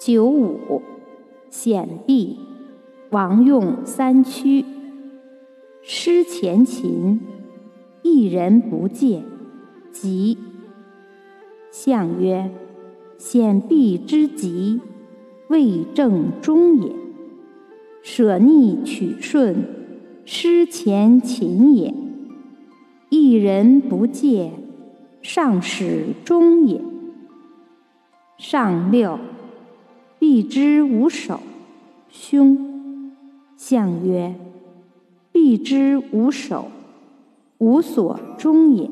九五，显璧，王用三驱，失前秦，一人不见，吉。象曰：显璧之极，未正中也。舍逆取顺，失前秦也。一人不戒，上使终也。上六，必之无首，凶。象曰：必之无首，无所终也。